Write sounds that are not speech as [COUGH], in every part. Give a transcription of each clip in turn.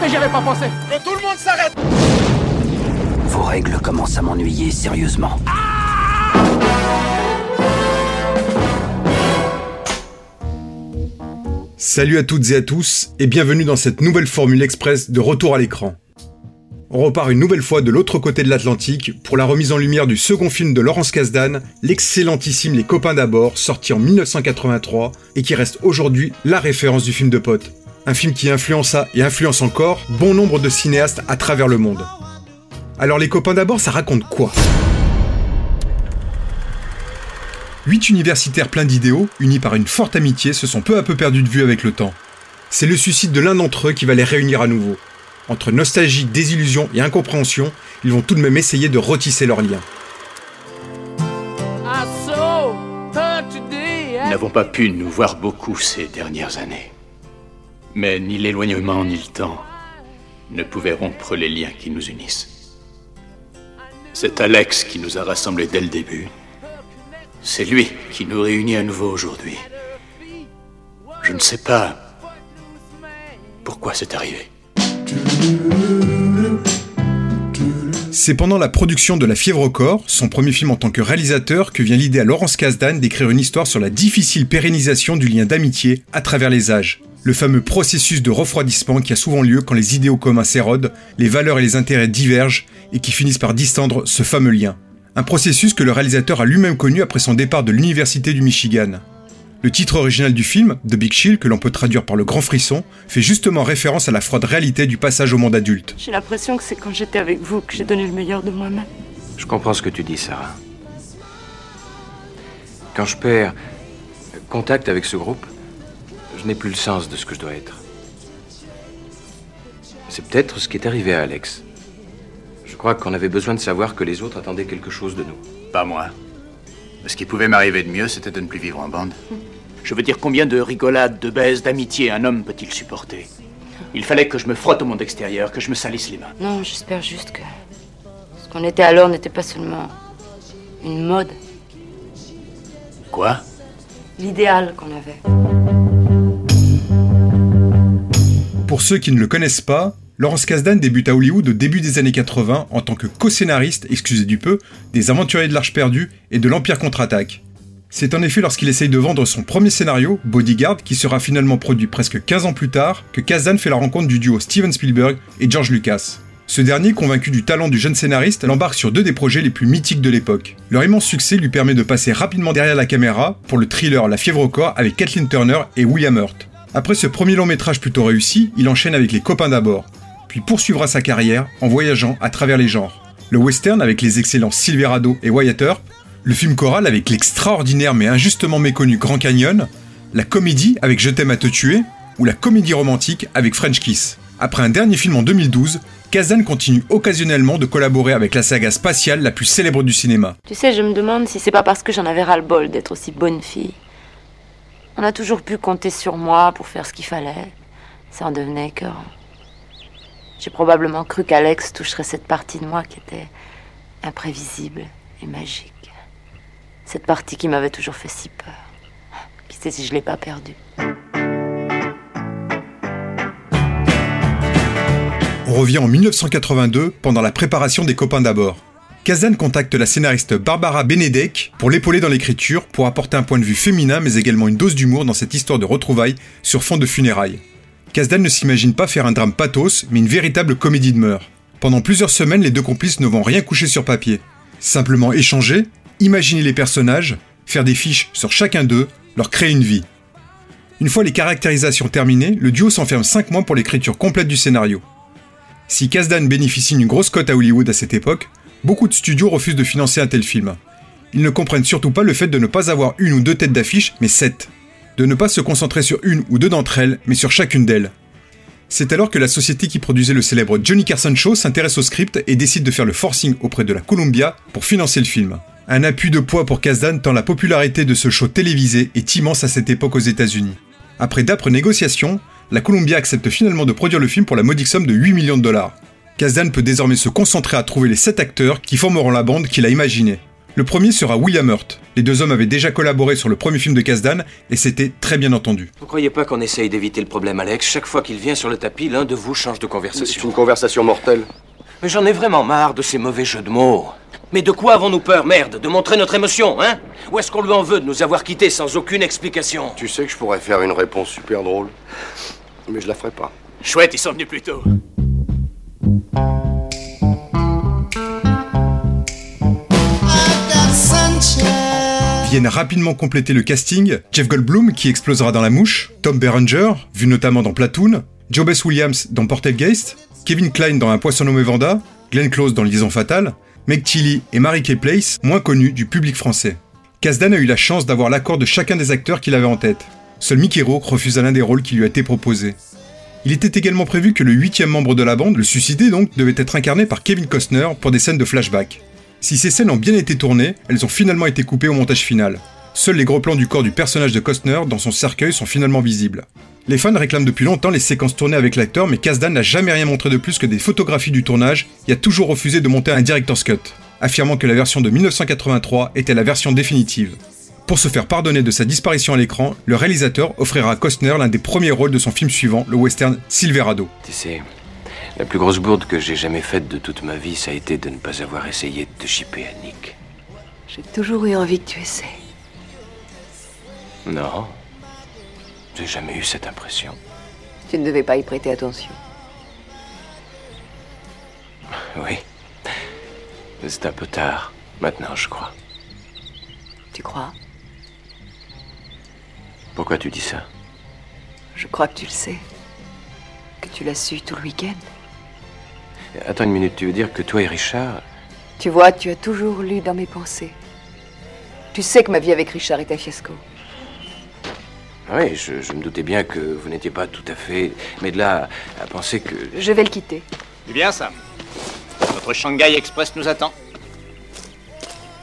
Mais j'y avais pas pensé Que tout le monde s'arrête Vos règles commencent à m'ennuyer sérieusement. Salut à toutes et à tous et bienvenue dans cette nouvelle formule express de retour à l'écran. On repart une nouvelle fois de l'autre côté de l'Atlantique pour la remise en lumière du second film de Laurence Kasdan, l'excellentissime Les copains d'abord, sorti en 1983 et qui reste aujourd'hui la référence du film de potes. Un film qui influença et influence encore bon nombre de cinéastes à travers le monde. Alors Les copains d'abord, ça raconte quoi? Huit universitaires pleins d'idéaux, unis par une forte amitié, se sont peu à peu perdus de vue avec le temps. C'est le suicide de l'un d'entre eux qui va les réunir à nouveau. Entre nostalgie, désillusion et incompréhension, ils vont tout de même essayer de retisser leurs liens. Nous n'avons pas pu nous voir beaucoup ces dernières années. Mais ni l'éloignement ni le temps ne pouvaient rompre les liens qui nous unissent. C'est Alex qui nous a rassemblés dès le début. C'est lui qui nous réunit à nouveau aujourd'hui. Je ne sais pas pourquoi c'est arrivé. C'est pendant la production de La Fièvre au corps, son premier film en tant que réalisateur, que vient l'idée à Laurence Kasdan d'écrire une histoire sur la difficile pérennisation du lien d'amitié à travers les âges. Le fameux processus de refroidissement qui a souvent lieu quand les idéaux communs s'érodent, les valeurs et les intérêts divergent et qui finissent par distendre ce fameux lien. Un processus que le réalisateur a lui-même connu après son départ de l'Université du Michigan. Le titre original du film, The Big Chill, que l'on peut traduire par le grand frisson, fait justement référence à la froide réalité du passage au monde adulte. J'ai l'impression que c'est quand j'étais avec vous que j'ai donné le meilleur de moi-même. Je comprends ce que tu dis, Sarah. Quand je perds contact avec ce groupe, je n'ai plus le sens de ce que je dois être. C'est peut-être ce qui est arrivé à Alex. Je crois qu'on avait besoin de savoir que les autres attendaient quelque chose de nous. Pas moi. Ce qui pouvait m'arriver de mieux, c'était de ne plus vivre en bande. Je veux dire, combien de rigolades, de baises, d'amitié un homme peut-il supporter? Il fallait que je me frotte au monde extérieur, que je me salisse les mains. Non, j'espère juste que ce qu'on était alors n'était pas seulement une mode, Quoi? L'idéal qu'on avait. Pour ceux qui ne le connaissent pas, Laurence Kasdan débute à Hollywood au début des années 80 en tant que co-scénariste, excusez du peu, des Aventuriers de l'Arche perdue et de l'Empire contre-attaque. C'est en effet lorsqu'il essaye de vendre son premier scénario, Bodyguard, qui sera finalement produit presque 15 ans plus tard, que Kasdan fait la rencontre du duo Steven Spielberg et George Lucas. Ce dernier, convaincu du talent du jeune scénariste, l'embarque sur deux des projets les plus mythiques de l'époque. Leur immense succès lui permet de passer rapidement derrière la caméra pour le thriller La fièvre au corps avec Kathleen Turner et William Hurt. Après ce premier long métrage plutôt réussi, il enchaîne avec Les copains d'abord, puis poursuivra sa carrière en voyageant à travers les genres. Le western avec les excellents Silverado et Wyatt Earp, le film choral avec l'extraordinaire mais injustement méconnu Grand Canyon, la comédie avec Je t'aime à te tuer, ou la comédie romantique avec French Kiss. Après un dernier film en 2012, Kazan continue occasionnellement de collaborer avec la saga spatiale la plus célèbre du cinéma. Tu sais, je me demande si c'est pas parce que j'en avais ras-le-bol d'être aussi bonne fille. On a toujours pu compter sur moi pour faire ce qu'il fallait. Ça en devenait écœurant. J'ai probablement cru qu'Alex toucherait cette partie de moi qui était imprévisible et magique. Cette partie qui m'avait toujours fait si peur. Qui sait si je l'ai pas perdue On revient en 1982 pendant la préparation des copains d'abord. Kazan contacte la scénariste Barbara Benedek pour l'épauler dans l'écriture, pour apporter un point de vue féminin mais également une dose d'humour dans cette histoire de retrouvailles sur fond de funérailles. Kasdan ne s'imagine pas faire un drame pathos, mais une véritable comédie de mœurs. Pendant plusieurs semaines, les deux complices ne vont rien coucher sur papier. Simplement échanger, imaginer les personnages, faire des fiches sur chacun d'eux, leur créer une vie. Une fois les caractérisations terminées, le duo s'enferme 5 mois pour l'écriture complète du scénario. Si Kasdan bénéficie d'une grosse cote à Hollywood à cette époque, beaucoup de studios refusent de financer un tel film. Ils ne comprennent surtout pas le fait de ne pas avoir une ou deux têtes d'affiche, mais sept. De ne pas se concentrer sur une ou deux d'entre elles, mais sur chacune d'elles. C'est alors que la société qui produisait le célèbre Johnny Carson Show s'intéresse au script et décide de faire le forcing auprès de la Columbia pour financer le film. Un appui de poids pour Kasdan tant la popularité de ce show télévisé est immense à cette époque aux États-Unis. Après d'âpres négociations, la Columbia accepte finalement de produire le film pour la modique somme de 8 millions de dollars. Kasdan peut désormais se concentrer à trouver les 7 acteurs qui formeront la bande qu'il a imaginée. Le premier sera William Hurt. Les deux hommes avaient déjà collaboré sur le premier film de Kasdan et c'était très bien entendu. Vous croyez pas qu'on essaye d'éviter le problème, Alex? Chaque fois qu'il vient sur le tapis, l'un de vous change de conversation. C'est une conversation mortelle. Mais j'en ai vraiment marre de ces mauvais jeux de mots. Mais de quoi avons-nous peur, merde De montrer notre émotion, hein? Ou est-ce qu'on lui en veut de nous avoir quittés sans aucune explication? Tu sais que je pourrais faire une réponse super drôle. Mais je la ferai pas. Chouette, ils sont venus plus tôt. Viennent rapidement compléter le casting Jeff Goldblum qui explosera dans La Mouche, Tom Berenger, vu notamment dans Platoon, Jobess Williams dans Portelgeist, Kevin Klein dans Un poisson nommé Vanda, Glenn Close dans Liaison fatale, Meg Tilly et Mary Kay Place, moins connus du public français. Kasdan a eu la chance d'avoir l'accord de chacun des acteurs qu'il avait en tête. Seul Mickey Rourke refusa l'un des rôles qui lui a été proposé. Il était également prévu que le huitième membre de la bande, le suicidé donc, devait être incarné par Kevin Costner pour des scènes de flashback. Si ces scènes ont bien été tournées, elles ont finalement été coupées au montage final. Seuls les gros plans du corps du personnage de Costner dans son cercueil sont finalement visibles. Les fans réclament depuis longtemps les séquences tournées avec l'acteur, mais Kasdan n'a jamais rien montré de plus que des photographies du tournage et a toujours refusé de monter un director's cut, affirmant que la version de 1983 était la version définitive. Pour se faire pardonner de sa disparition à l'écran, le réalisateur offrira à Costner l'un des premiers rôles de son film suivant, le western Silverado. La plus grosse bourde que j'ai jamais faite de toute ma vie, ça a été de ne pas avoir essayé de te chipper à Nick. J'ai toujours eu envie que tu essaies. Non. J'ai jamais eu cette impression. Tu ne devais pas y prêter attention. Oui. C'est un peu tard. Maintenant, je crois. Tu crois? Pourquoi tu dis ça? Je crois que tu le sais. Que tu l'as su tout le week-end. Attends une minute, tu veux dire que toi et Richard... Tu vois, tu as toujours lu dans mes pensées. Tu sais que ma vie avec Richard est un fiasco. Oui, je, je me doutais bien que vous n'étiez pas tout à fait... Mais de là à penser que... Je vais le quitter. Tu viens, Sam Notre Shanghai Express nous attend.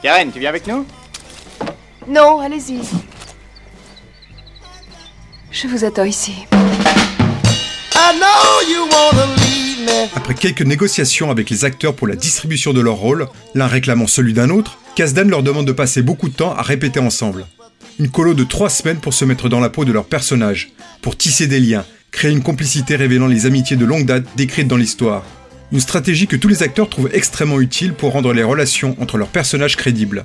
Karen, tu viens avec nous? Non, allez-y. Je vous attends ici. Après quelques négociations avec les acteurs pour la distribution de leurs rôles, l'un réclamant celui d'un autre, Kasdan leur demande de passer beaucoup de temps à répéter ensemble. Une colo de trois semaines pour se mettre dans la peau de leurs personnages, pour tisser des liens, créer une complicité révélant les amitiés de longue date décrites dans l'histoire. Une stratégie que tous les acteurs trouvent extrêmement utile pour rendre les relations entre leurs personnages crédibles.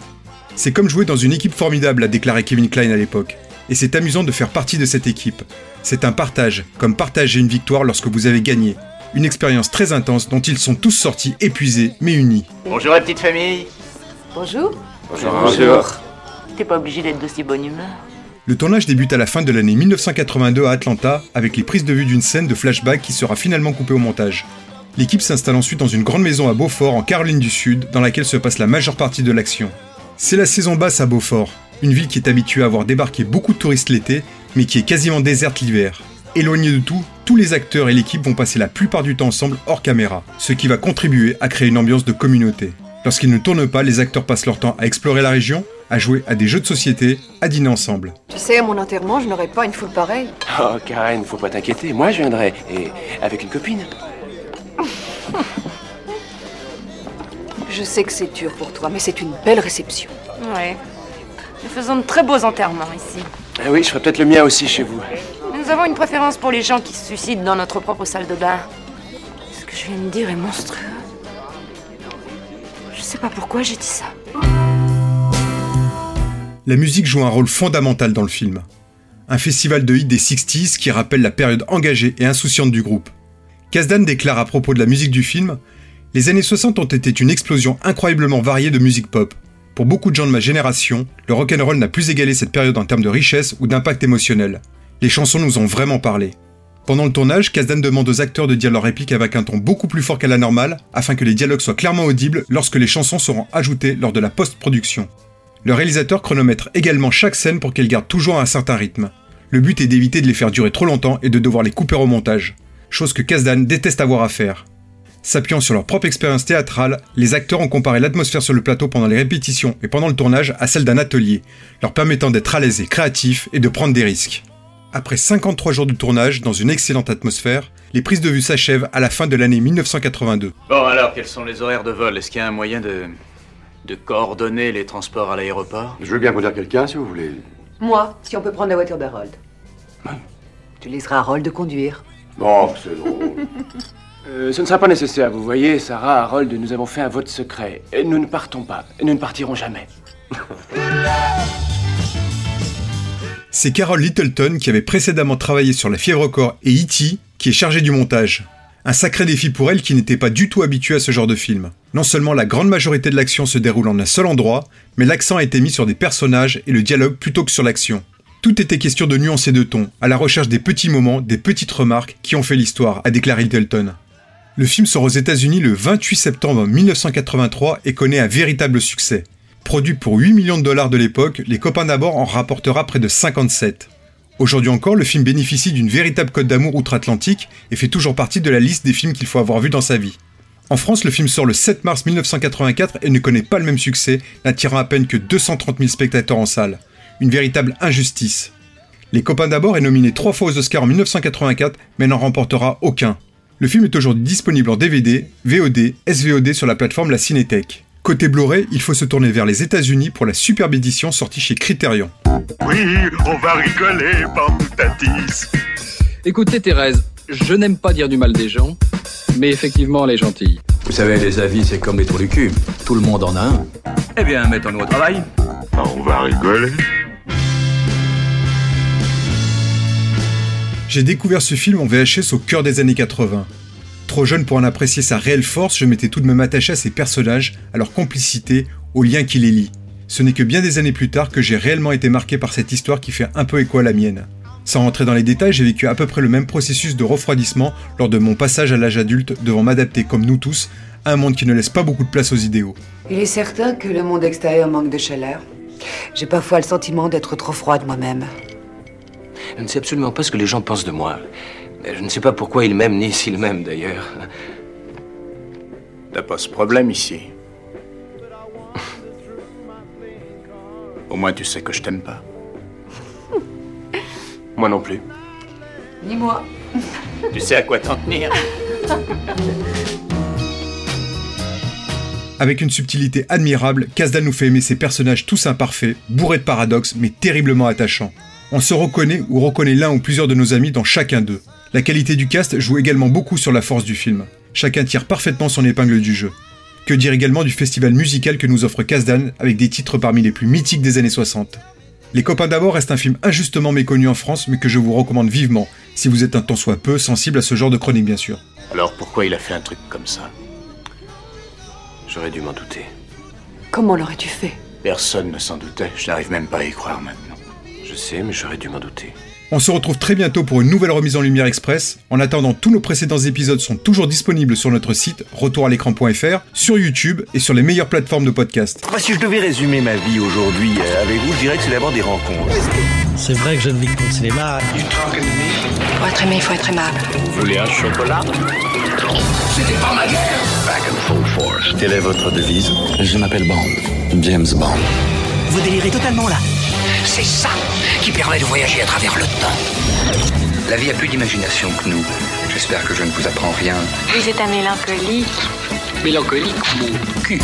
C'est comme jouer dans une équipe formidable, a déclaré Kevin Klein à l'époque. Et c'est amusant de faire partie de cette équipe. C'est un partage, comme partager une victoire lorsque vous avez gagné. Une expérience très intense dont ils sont tous sortis épuisés mais unis. Bonjour la petite famille. Bonjour. Bonjour. T'es pas obligé d'être de si bonne humeur. Le tournage débute à la fin de l'année 1982 à Atlanta avec les prises de vue d'une scène de flashback qui sera finalement coupée au montage. L'équipe s'installe ensuite dans une grande maison à Beaufort en Caroline du Sud dans laquelle se passe la majeure partie de l'action. C'est la saison basse à Beaufort, une ville qui est habituée à voir débarquer beaucoup de touristes l'été mais qui est quasiment déserte l'hiver. Éloignés de tout, tous les acteurs et l'équipe vont passer la plupart du temps ensemble hors caméra, ce qui va contribuer à créer une ambiance de communauté. Lorsqu'ils ne tournent pas, les acteurs passent leur temps à explorer la région, à jouer à des jeux de société, à dîner ensemble. Tu sais, à mon enterrement, je n'aurais pas une foule pareille. Oh, Karen, faut pas t'inquiéter. Moi, je viendrai. Et avec une copine. [LAUGHS] Je sais que c'est dur pour toi, mais c'est une belle réception. Ouais. Nous faisons de très beaux enterrements ici. Ah oui, je ferai peut-être le mien aussi chez vous. Nous avons une préférence pour les gens qui se suicident dans notre propre salle de bain. Ce que je viens de dire est monstrueux. Je sais pas pourquoi j'ai dit ça. La musique joue un rôle fondamental dans le film. Un festival de hits des 60s qui rappelle la période engagée et insouciante du groupe. Kasdan déclare à propos de la musique du film Les années 60 ont été une explosion incroyablement variée de musique pop. Pour beaucoup de gens de ma génération, le rock'n'roll n'a plus égalé cette période en termes de richesse ou d'impact émotionnel. Les chansons nous ont vraiment parlé. Pendant le tournage, Kasdan demande aux acteurs de dire leurs répliques avec un ton beaucoup plus fort qu'à la normale, afin que les dialogues soient clairement audibles lorsque les chansons seront ajoutées lors de la post-production. Le réalisateur chronomètre également chaque scène pour qu'elle garde toujours un certain rythme. Le but est d'éviter de les faire durer trop longtemps et de devoir les couper au montage. chose que Kasdan déteste avoir à faire. S'appuyant sur leur propre expérience théâtrale, les acteurs ont comparé l'atmosphère sur le plateau pendant les répétitions et pendant le tournage à celle d'un atelier, leur permettant d'être à l'aise et créatifs et de prendre des risques. Après 53 jours de tournage dans une excellente atmosphère, les prises de vue s'achèvent à la fin de l'année 1982. Bon, alors, quels sont les horaires de vol? Est-ce qu'il y a un moyen de. de coordonner les transports à l'aéroport? Je veux bien conduire quelqu'un si vous voulez. Moi, si on peut prendre la voiture d'Harold. Tu laisseras Harold de conduire. Bon, c'est drôle. [LAUGHS] Euh, ce ne sera pas nécessaire, vous voyez, Sarah, Harold, nous avons fait un vote secret. Et Nous ne partons pas. Et Nous ne partirons jamais. [LAUGHS] C'est Carol Littleton qui avait précédemment travaillé sur La Fièvre Corps et E.T. qui est chargée du montage. Un sacré défi pour elle qui n'était pas du tout habituée à ce genre de film. Non seulement la grande majorité de l'action se déroule en un seul endroit, mais l'accent a été mis sur des personnages et le dialogue plutôt que sur l'action. Tout était question de nuances et de ton, à la recherche des petits moments, des petites remarques qui ont fait l'histoire, a déclaré Littleton. Le film sort aux États-Unis le 28 septembre 1983 et connaît un véritable succès. Produit pour 8 millions de dollars de l'époque, Les Copains d'abord en rapportera près de 57. Aujourd'hui encore, le film bénéficie d'une véritable cote d'amour outre-Atlantique et fait toujours partie de la liste des films qu'il faut avoir vus dans sa vie. En France, le film sort le 7 mars 1984 et ne connaît pas le même succès, n'attirant à peine que 230 000 spectateurs en salle. Une véritable injustice. Les Copains d'abord est nominé trois fois aux Oscars en 1984, mais n'en remportera aucun. Le film est aujourd'hui disponible en DVD, VOD, SVOD sur la plateforme La Cinétech. Côté Blu-ray, il faut se tourner vers les États-Unis pour la superbe édition sortie chez Criterion. Oui, on va rigoler, bande de tatis. Écoutez Thérèse, je n'aime pas dire du mal des gens, mais effectivement elle est gentille. Vous savez, les avis, c'est comme les trous du cul. Tout le monde en a un. Eh bien, mettons-nous au travail. On va rigoler. J'ai découvert ce film en VHS au cœur des années 80. Trop jeune pour en apprécier sa réelle force, je m'étais tout de même attaché à ses personnages, à leur complicité, aux liens qui les lient. Ce n'est que bien des années plus tard que j'ai réellement été marqué par cette histoire qui fait un peu écho à la mienne. Sans rentrer dans les détails, j'ai vécu à peu près le même processus de refroidissement lors de mon passage à l'âge adulte, devant m'adapter comme nous tous à un monde qui ne laisse pas beaucoup de place aux idéaux. Il est certain que le monde extérieur manque de chaleur. J'ai parfois le sentiment d'être trop froide moi-même. Je ne sais absolument pas ce que les gens pensent de moi. Je ne sais pas pourquoi ils m'aiment ni s'ils m'aiment d'ailleurs. T'as pas ce problème ici. Au moins, tu sais que je t'aime pas. [LAUGHS] Moi non plus. Ni moi. [LAUGHS] Tu sais à quoi t'en tenir. Avec une subtilité admirable, Kasdan nous fait aimer ses personnages tous imparfaits, bourrés de paradoxes, mais terriblement attachants. On se reconnaît ou reconnaît l'un ou plusieurs de nos amis dans chacun d'eux. La qualité du cast joue également beaucoup sur la force du film. Chacun tire parfaitement son épingle du jeu. Que dire également du festival musical que nous offre Kasdan avec des titres parmi les plus mythiques des années 60. Les copains d'abord reste un film injustement méconnu en France mais que je vous recommande vivement si vous êtes un tant soit peu sensible à ce genre de chronique bien sûr. Alors pourquoi il a fait un truc comme ça? J'aurais dû m'en douter. Comment l'aurais-tu fait? Personne ne s'en doutait. Je n'arrive même pas à y croire maintenant. Je sais, mais j'aurais dû m'en douter. On se retrouve très bientôt pour une nouvelle remise en lumière express. En attendant, tous nos précédents épisodes sont toujours disponibles sur notre site retouralécran.fr, sur YouTube et sur les meilleures plateformes de podcast. Bah, si je devais résumer ma vie aujourd'hui euh, avec vous, je dirais que c'est d'abord des rencontres. C'est vrai que je ne vis que le cinéma. Pour être aimé, il faut être aimable. Vous voulez un chocolat? C'était pas ma guerre Back and full force. Quelle est votre devise? Je m'appelle Bond. James Bond. Vous délirez totalement là. C'est ça qui permet de voyager à travers le temps. La vie a plus d'imagination que nous. J'espère que je ne vous apprends rien. Vous êtes un mélancolie. Mélancolique, mon cul.